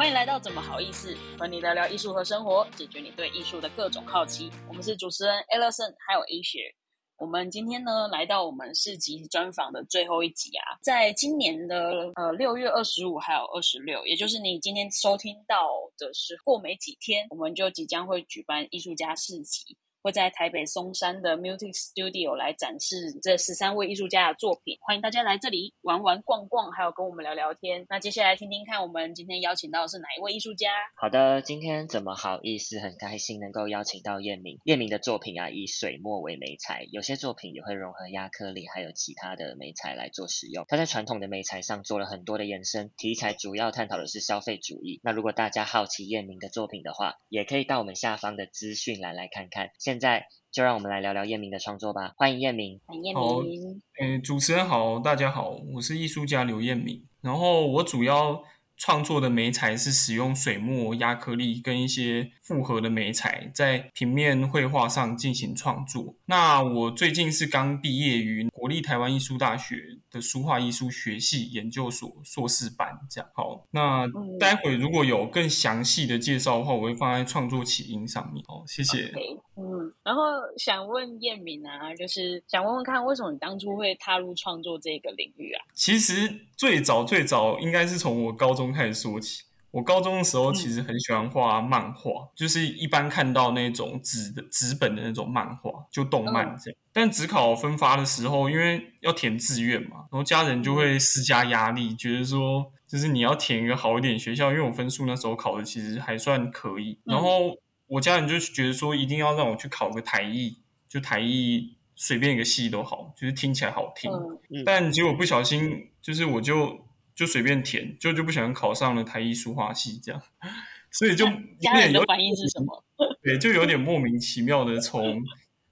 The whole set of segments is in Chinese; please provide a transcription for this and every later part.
欢迎来到怎么好意思，和你聊聊艺术和生活，解决你对艺术的各种好奇。我们是主持人 Ellison，还有 A 雪。我们今天呢，来到我们市集专访的最后一集啊，在今年的呃六月二十五还有二十六，也就是你今天收听到的是过没几天，我们就即将会举办艺术家市集。会在台北松山的 Music Studio 来展示这十三位艺术家的作品，欢迎大家来这里玩玩逛逛，还有跟我们聊聊天。那接下来听听看，我们今天邀请到的是哪一位艺术家？好的，今天怎么好意思，很开心能够邀请到叶明。叶明的作品啊，以水墨为媒材，有些作品也会融合亚克力还有其他的媒材来做使用。他在传统的媒材上做了很多的延伸，题材主要探讨的是消费主义。那如果大家好奇叶明的作品的话，也可以到我们下方的资讯栏来看看。现在就让我们来聊聊叶明的创作吧。欢迎叶明。欢迎叶明。诶，主持人好，大家好，我是艺术家刘彦明。然后我主要创作的媒材是使用水墨、压克力跟一些复合的媒材，在平面绘画上进行创作。那我最近是刚毕业于国立台湾艺术大学的书画艺术学系研究所硕士班，这样。好，那待会如果有更详细的介绍的话，我会放在创作起因上面。好，谢谢。嗯，然后想问叶敏啊，就是想问问看，为什么你当初会踏入创作这个领域啊？其实最早最早应该是从我高中开始说起。我高中的时候其实很喜欢画漫画，就是一般看到那种纸的纸本的那种漫画，就动漫这样。但只考分发的时候，因为要填志愿嘛，然后家人就会施加压力，觉得说就是你要填一个好一点学校，因为我分数那时候考的其实还算可以，然后。我家人就觉得说，一定要让我去考个台艺，就台艺随便一个系都好，就是听起来好听。但结果不小心，就是我就就随便填，就就不小心考上了台艺书画系，这样，所以就家人的反应是什么？对，就有点莫名其妙的从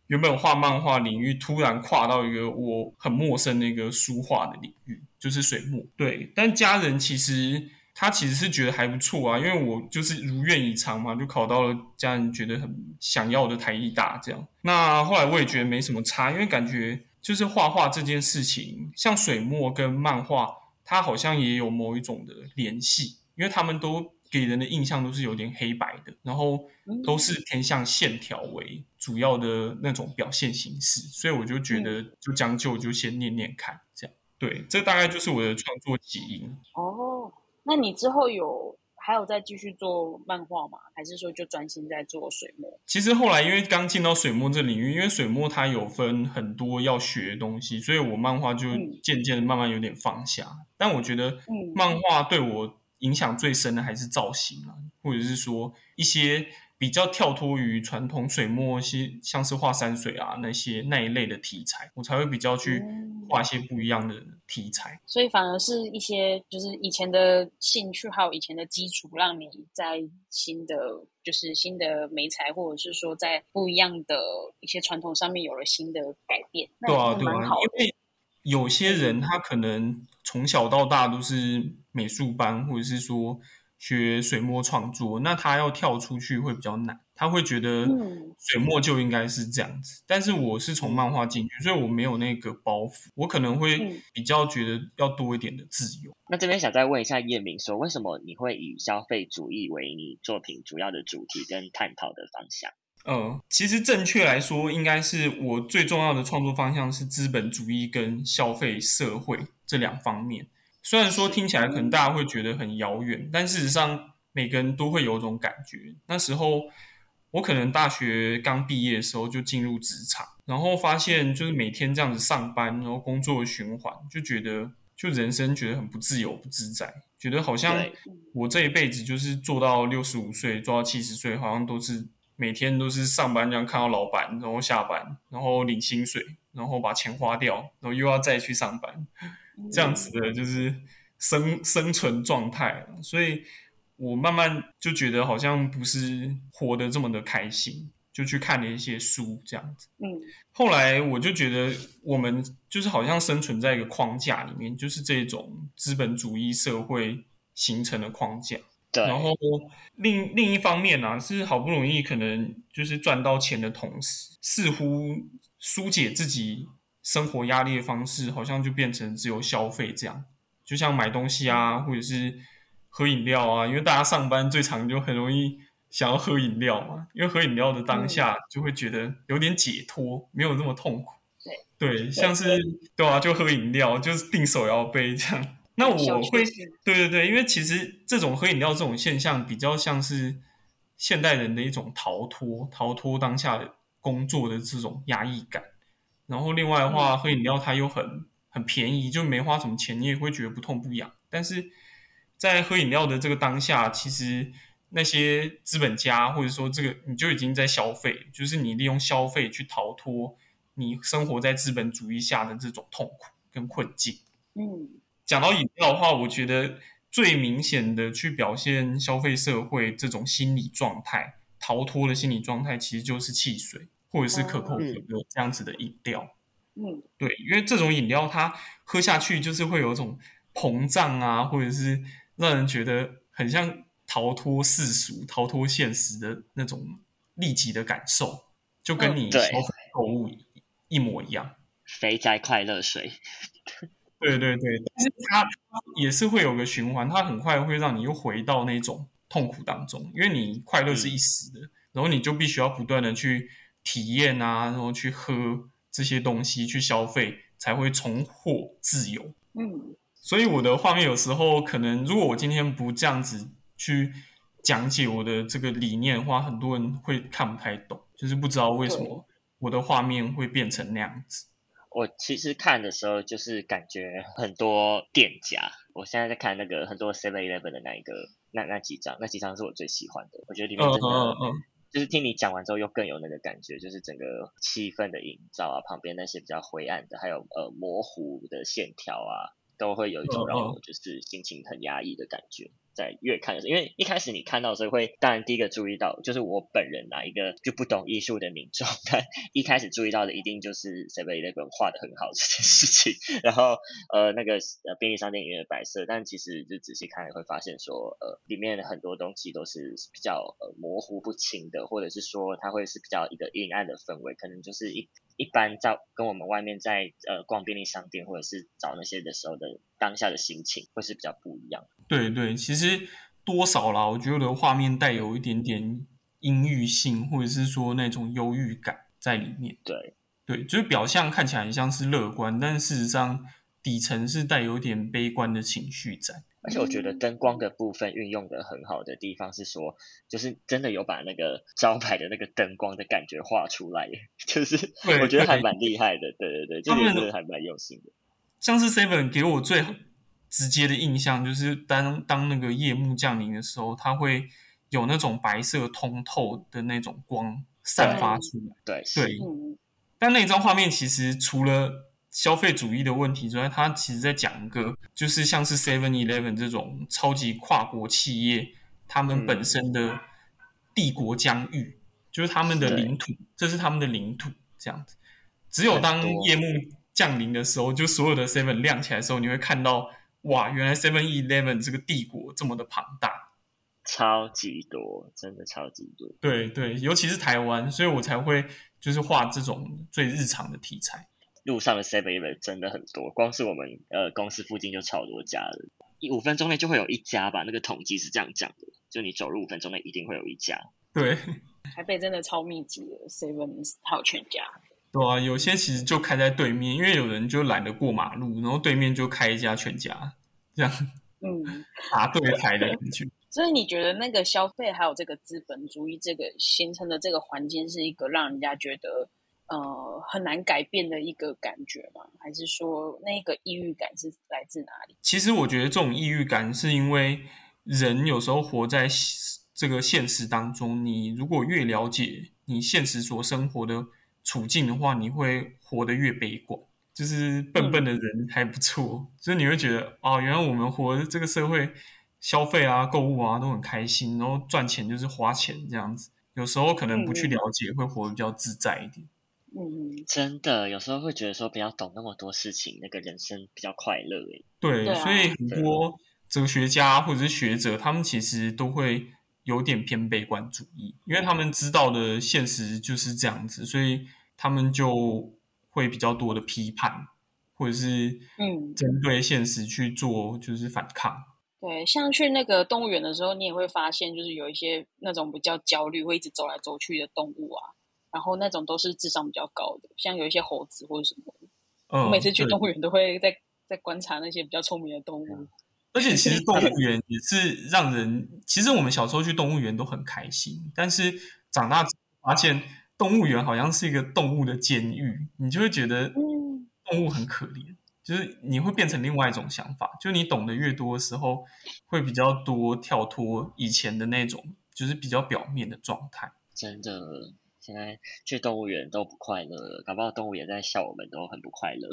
原本画漫画领域突然跨到一个我很陌生的一个书画的领域，就是水墨。对，但家人其实。他其实是觉得还不错啊，因为我就是如愿以偿嘛，就考到了家人觉得很想要的台艺大这样。那后来我也觉得没什么差，因为感觉就是画画这件事情，像水墨跟漫画，它好像也有某一种的联系，因为他们都给人的印象都是有点黑白的，然后都是偏向线条为主要的那种表现形式，所以我就觉得就将就就先念念看这样。对，这大概就是我的创作基因。哦。那你之后有还有再继续做漫画吗？还是说就专心在做水墨？其实后来因为刚进到水墨这领域，因为水墨它有分很多要学的东西，所以我漫画就渐渐的慢慢有点放下。但我觉得，漫画对我影响最深的还是造型啊，或者是说一些。比较跳脱于传统水墨些，像是画山水啊那些那一类的题材，我才会比较去画一些不一样的题材。所以反而是一些就是以前的兴趣还有以前的基础，让你在新的就是新的美材，或者是说在不一样的一些传统上面有了新的改变。对啊，对啊，因为有些人他可能从小到大都是美术班，或者是说。学水墨创作，那他要跳出去会比较难。他会觉得水墨就应该是这样子，但是我是从漫画进去，所以我没有那个包袱，我可能会比较觉得要多一点的自由。那这边想再问一下叶明，说为什么你会以消费主义为你作品主要的主题跟探讨的方向？呃，其实正确来说，应该是我最重要的创作方向是资本主义跟消费社会这两方面。虽然说听起来可能大家会觉得很遥远，但事实上每个人都会有种感觉。那时候我可能大学刚毕业的时候就进入职场，然后发现就是每天这样子上班，然后工作循环，就觉得就人生觉得很不自由、不自在，觉得好像我这一辈子就是做到六十五岁、做到七十岁，好像都是每天都是上班这样看到老板，然后下班，然后领薪水，然后把钱花掉，然后又要再去上班。这样子的就是生生存状态，所以我慢慢就觉得好像不是活得这么的开心，就去看了一些书这样子。嗯，后来我就觉得我们就是好像生存在一个框架里面，就是这种资本主义社会形成的框架。对。然后另另一方面呢，是好不容易可能就是赚到钱的同时，似乎疏解自己。生活压力的方式好像就变成只有消费这样，就像买东西啊，或者是喝饮料啊，因为大家上班最常就很容易想要喝饮料嘛，因为喝饮料的当下就会觉得有点解脱，没有那么痛苦。对，像是对啊，就喝饮料，就是订手摇杯这样。那我会，对对对，因为其实这种喝饮料这种现象，比较像是现代人的一种逃脱，逃脱当下的工作的这种压抑感。然后另外的话，喝饮料它又很很便宜，就没花什么钱，你也会觉得不痛不痒。但是在喝饮料的这个当下，其实那些资本家或者说这个你就已经在消费，就是你利用消费去逃脱。你生活在资本主义下的这种痛苦跟困境。嗯，讲到饮料的话，我觉得最明显的去表现消费社会这种心理状态、逃脱的心理状态，其实就是汽水或者是可口可乐这样子的饮料。嗯，对，因为这种饮料它喝下去就是会有一种膨胀啊，或者是让人觉得很像逃脱世俗、逃脱现实的那种立即的感受，就跟你消费购物。一模一样，肥宅快乐水，对对对，但是它也是会有个循环，它很快会让你又回到那种痛苦当中，因为你快乐是一时的，然后你就必须要不断的去体验啊，然后去喝这些东西，去消费，才会重获自由。嗯，所以我的画面有时候可能，如果我今天不这样子去讲解我的这个理念的话，很多人会看不太懂，就是不知道为什么。我的画面会变成那样子。我其实看的时候，就是感觉很多店家。我现在在看那个很多 Seven Eleven 的那一个那那几张，那几张是我最喜欢的。我觉得里面真的，就是听你讲完之后，又更有那个感觉，就是整个气氛的营造啊，旁边那些比较灰暗的，还有呃模糊的线条啊，都会有一种让我就是心情很压抑的感觉。在越看的时候，因为一开始你看到的时候会，当然第一个注意到就是我本人啊，一个就不懂艺术的民众，但 一开始注意到的一定就是 Seven Eleven 画的很好这件事情。然后呃那个呃便利商店里面的白色，但其实就仔细看会发现说，呃里面的很多东西都是比较呃模糊不清的，或者是说它会是比较一个阴暗的氛围，可能就是一一般在跟我们外面在呃逛便利商店或者是找那些的时候的当下的心情会是比较不一样。对对，其实多少啦，我觉得画面带有一点点阴郁性，或者是说那种忧郁感在里面。对对，就是表象看起来很像是乐观，但事实上底层是带有点悲观的情绪在。而且我觉得灯光的部分运用的很好的地方是说，就是真的有把那个 招牌的那个灯光的感觉画出来，就是我觉得还蛮厉害的。对对对，这个真的还蛮用心的。像是 Seven 给我最。直接的印象就是，当当那个夜幕降临的时候，它会有那种白色通透的那种光散发出来。对对，但那张画面其实除了消费主义的问题之外，他其实在讲一个，就是像是 Seven Eleven 这种超级跨国企业，他们本身的帝国疆域，就是他们的领土，这是他们的领土，这样子。只有当夜幕降临的时候，就所有的 Seven 亮起来的时候，你会看到。哇，原来 Seven Eleven 这个帝国这么的庞大，超级多，真的超级多。对对，尤其是台湾，所以我才会就是画这种最日常的题材。路上的 Seven Eleven 真的很多，光是我们呃公司附近就超多家了，五分钟内就会有一家吧？那个统计是这样讲的，就你走路五分钟内一定会有一家。对，台北真的超密集的 Seven 还有全家。对啊，有些其实就开在对面，因为有人就懒得过马路，然后对面就开一家全家，这样，嗯，打对台的感觉。所以你觉得那个消费还有这个资本主义这个形成的这个环境，是一个让人家觉得呃很难改变的一个感觉吗？还是说那个抑郁感是来自哪里？其实我觉得这种抑郁感是因为人有时候活在这个现实当中，你如果越了解你现实所生活的。处境的话，你会活得越悲观。就是笨笨的人还不错，就是你会觉得哦，原来我们活这个社会，消费啊、购物啊都很开心，然后赚钱就是花钱这样子。有时候可能不去了解，会活得比较自在一点。嗯，真的，有时候会觉得说不要懂那么多事情，那个人生比较快乐诶。对，所以很多哲学家或者是学者，他们其实都会。有点偏悲观主义，因为他们知道的现实就是这样子，所以他们就会比较多的批判，或者是嗯，针对现实去做就是反抗。对，像去那个动物园的时候，你也会发现，就是有一些那种比较焦虑、会一直走来走去的动物啊，然后那种都是智商比较高的，像有一些猴子或者什么。嗯，我每次去对动物园都会在在观察那些比较聪明的动物。而且其实 动物园也是让人，其实我们小时候去动物园都很开心，但是长大之后发现动物园好像是一个动物的监狱，你就会觉得嗯，动物很可怜，就是你会变成另外一种想法，就你懂得越多的时候，会比较多跳脱以前的那种，就是比较表面的状态。真的，现在去动物园都不快乐了，搞不好动物园在笑我们都很不快乐。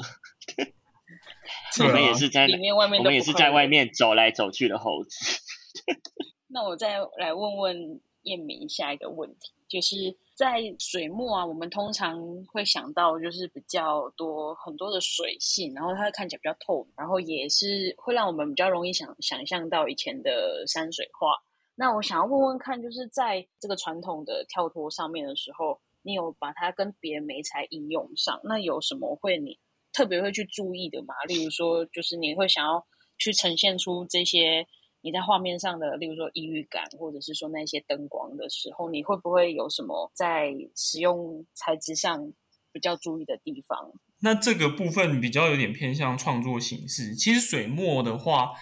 我们也是在里面外面我们也是在外。面走来走去的猴子。那我再来问问燕明下一个问题，就是在水墨啊，我们通常会想到就是比较多很多的水性，然后它看起来比较透明，然后也是会让我们比较容易想想象到以前的山水画。那我想要问问看，就是在这个传统的跳脱上面的时候，你有把它跟别的媒材应用上，那有什么会你特别会去注意的吗？例如说，就是你会想要去呈现出这些你在画面上的，例如说抑郁感，或者是说那些灯光的时候，你会不会有什么在使用材质上比较注意的地方？那这个部分比较有点偏向创作形式。其实水墨的话，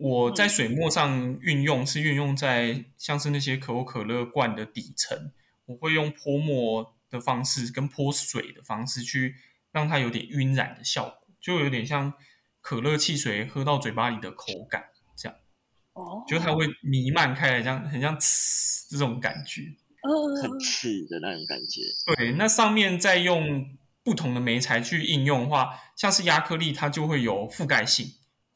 我在水墨上运用是运用在像是那些可口可乐罐的底层，我会用泼墨的方式跟泼水的方式去让它有点晕染的效果，就有点像可乐汽水喝到嘴巴里的口感，这样，哦，就它会弥漫开来，这样很像呲这种感觉。呃很刺的那种感觉。对，那上面再用不同的媒材去应用的话，像是亚克力，它就会有覆盖性，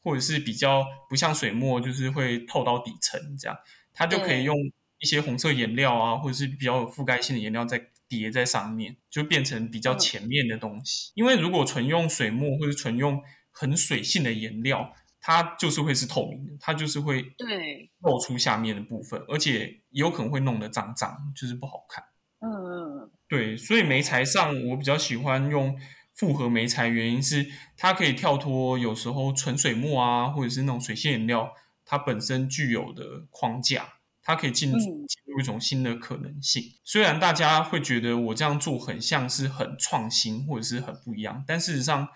或者是比较不像水墨，就是会透到底层这样，它就可以用一些红色颜料啊，或者是比较有覆盖性的颜料再叠在上面，就变成比较嗯前面的东西。因为如果纯用水墨或者纯用很水性的颜料，它就是会是透明的，它就是会对，露出下面的部分，而且也有可能会弄得脏脏，就是不好看。嗯对，所以媒材上我比较喜欢用复合媒材，原因是它可以跳脱有时候纯水墨啊，或者是那种水性颜料它本身具有的框架，它可以进入嗯进入一种新的可能性。虽然大家会觉得我这样做很像是很创新或者是很不一样，但事实上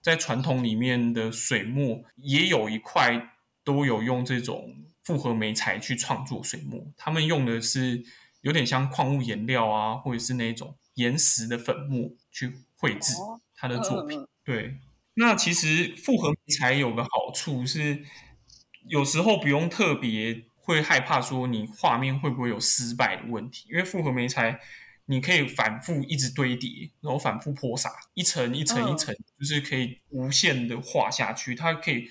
在传统里面的水墨也有一块都有用这种复合媒材去创作水墨，他们用的是有点像矿物颜料啊，或者是那种岩石的粉末去绘制哦他的作品。对，那其实复合媒材有个好处是，有时候不用特别会害怕说你画面会不会有失败的问题，因为复合媒材你可以反复一直堆叠，然后反复泼洒，一层一层一层，就是可以无限的画下去，它可以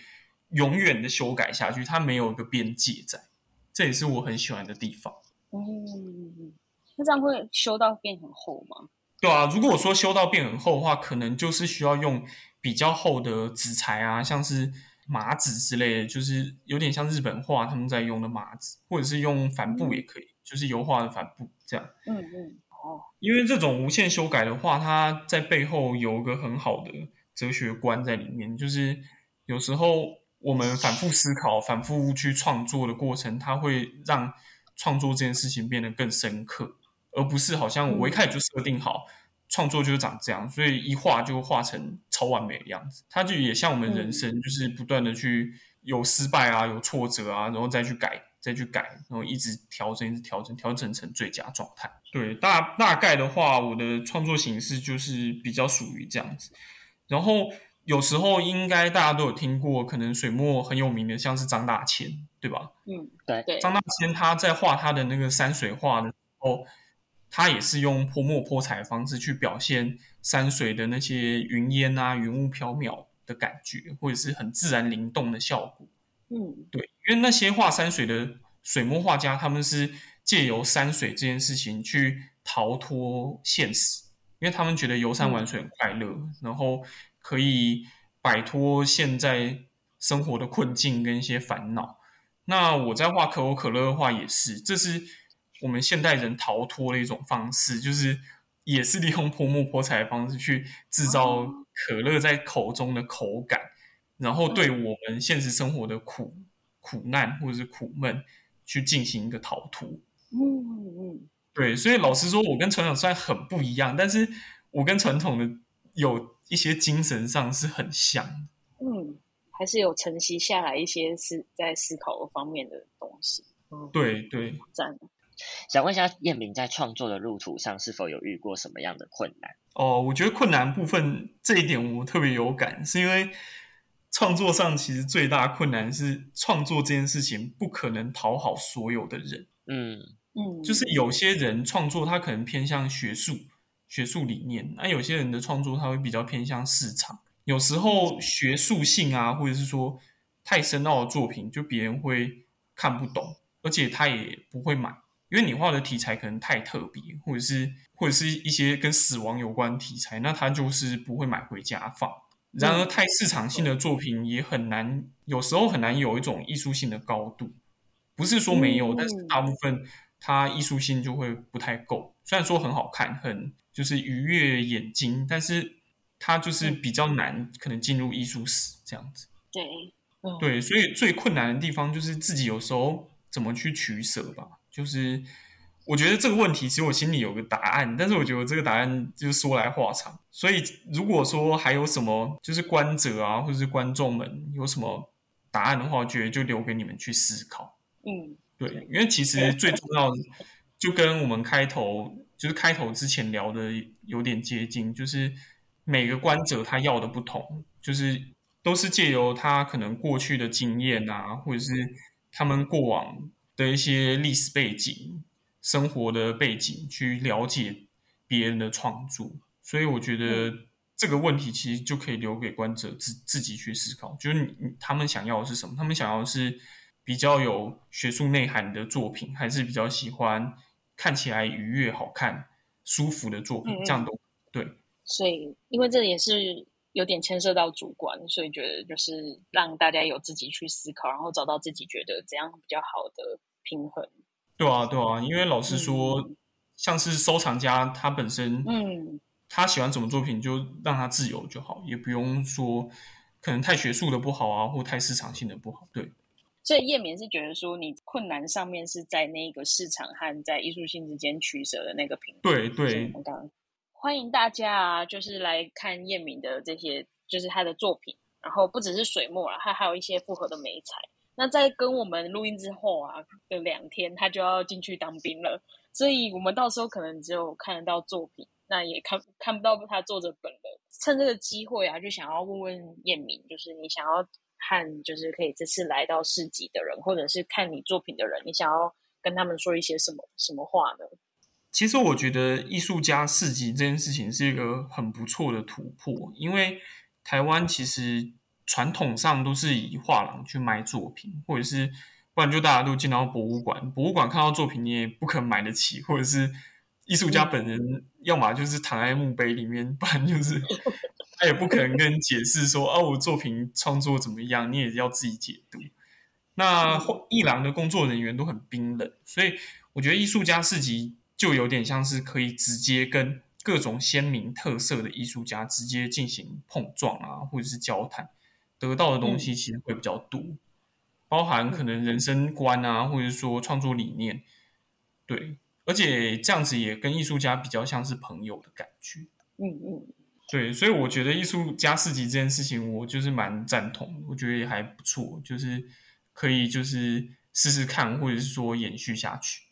永远的修改下去，它没有一个边界在，这也是我很喜欢的地方。嗯，那这样会修到变很厚吗？对啊，如果说修到变很厚的话，可能就是需要用比较厚的纸材啊，像是麻纸之类的，就是有点像日本画他们在用的麻纸，或者是用帆布也可以，就是油画的帆布这样。嗯嗯，哦，因为这种无限修改的话，它在背后有一个很好的哲学观在里面，就是有时候我们反复思考、反复去创作的过程，它会让创作这件事情变得更深刻，而不是好像我一开始就设定好。创作就是长这样，所以一画就画成超完美的样子。它就也像我们人生，就是不断的去有失败啊，有挫折啊，然后再去改，再去改，然后一直调整，一直调整，调整成最佳状态。对，大大概的话，我的创作形式就是比较属于这样子。然后有时候应该大家都有听过，可能水墨很有名的，像是张大千，对吧？嗯，对对，张大千他在画他的那个山水画的时候，他也是用泼墨泼彩的方式去表现山水的那些云烟啊、云雾飘渺的感觉，或者是很自然灵动的效果。嗯对，因为那些画山水的水墨画家，他们是借由山水这件事情去逃脱现实，因为他们觉得游山玩水很快乐，然后可以摆脱现在生活的困境跟一些烦恼。那我在画可口可乐的话也是，这是我们现代人逃脱的一种方式，就是也是利用泼墨泼彩的方式去制造哦可乐在口中的口感。然后对我们现实生活的苦苦难或者是苦闷去进行一个逃脱。嗯嗯，对，所以老实说，我跟传统虽然很不一样，但是我跟传统的有一些精神上是很像的。嗯，还是有承袭下来一些是在思考方面的东西。嗯，对对，赞。想问一下，燕明在创作的路途上是否有遇过什么样的困难？哦，我觉得困难部分这一点我特别有感，是因为创作上其实最大困难是创作这件事情不可能讨好所有的人。嗯嗯，就是有些人创作他可能偏向学术、学术理念，那有些人的创作他会比较偏向市场。有时候学术性啊，或者是说太深奥的作品，就别人会看不懂，而且他也不会买。因为你画的题材可能太特别，或者是或者是一些跟死亡有关题材，那他就是不会买回家放。然而，太市场性的作品也很难，有时候很难有一种艺术性的高度。不是说没有，但是大部分它艺术性就会不太够。虽然说很好看，很就是愉悦眼睛，但是它就是比较难，可能进入艺术史这样子。对，对，所以最困难的地方就是自己有时候怎么去取舍吧。就是我觉得这个问题，其实我心里有个答案，但是我觉得这个答案就是说来话长。所以如果说还有什么，就是观者啊，或者是观众们有什么答案的话，我觉得就留给你们去思考。嗯，对，因为其实最重要的，就跟我们开头就是开头之前聊的有点接近，就是每个观者他要的不同，就是都是借由他可能过去的经验啊，或者是他们过往。的一些历史背景、生活的背景，去了解别人的创作，所以我觉得这个问题其实就可以留给观者自自己去思考，就是你他们想要的是什么？他们想要的是比较有学术内涵的作品，还是比较喜欢看起来愉悦、好看、舒服的作品？这样都对。所以，因为这也是有点牵涉到主观，所以觉得就是让大家有自己去思考，然后找到自己觉得怎样比较好的。平衡，对啊，对啊，因为老实说，像是收藏家他本身，嗯，他喜欢什么作品就让他自由就好，也不用说可能太学术的不好啊，或太市场性的不好。对，所以叶明是觉得说，你困难上面是在那个市场和在艺术性之间取舍的那个平衡。对对，欢迎大家啊，就是来看叶明的这些，就是他的作品，然后不只是水墨啊，他还有一些复合的美彩。那在跟我们录音之后啊的两天，他就要进去当兵了，所以我们到时候可能只有看得到作品，那也看看不到他作者本人。趁这个机会啊，就想要问问燕明，就是你想要和就是可以这次来到市集的人，或者是看你作品的人，你想要跟他们说一些什么什么话呢？其实我觉得艺术家市集这件事情是一个很不错的突破，因为台湾其实。传统上都是以画廊去卖作品，或者是不然就大家都进到博物馆，博物馆看到作品你也不可能买得起，或者是艺术家本人要么就是躺在墓碑里面，不然就是 他也不可能跟解释说啊我作品创作怎么样，你也要自己解读。那艺廊的工作人员都很冰冷，所以我觉得艺术家市集就有点像是可以直接跟各种鲜明特色的艺术家直接进行碰撞啊，或者是交谈。得到的东西其实会比较多，包含可能人生观啊，或者说创作理念，对，而且这样子也跟艺术家比较像是朋友的感觉。嗯嗯，对，所以我觉得艺术家四级这件事情，我就是蛮赞同，我觉得也还不错，就是可以就是试试看，或者是说延续下去。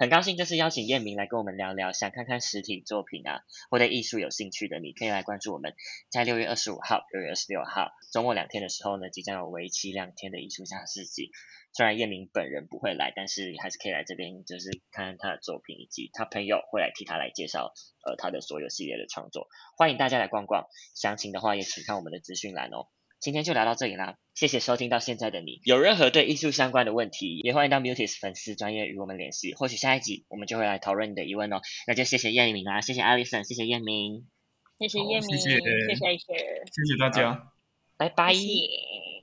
很高兴这次邀请燕明来跟我们聊聊，想看看实体作品啊，或对艺术有兴趣的，你可以来关注我们，在六月二十五号、六月二十六号周末两天的时候呢，即将有为期两天的艺术家市集。虽然燕明本人不会来，但是还是可以来这边，就是看看他的作品，以及他朋友会来替他来介绍呃他的所有系列的创作。欢迎大家来逛逛，详情的话也请看我们的资讯栏哦。今天就聊到这里啦，谢谢收听到现在的你。有任何对艺术相关的问题，也欢迎到 Mutis 粉丝专业与我们联系。或许下一集我们就会来讨论你的疑问哦。那就谢谢叶明啦，谢谢 Alison，谢谢叶明，谢谢叶明，谢谢谢谢谢谢大家，拜拜。谢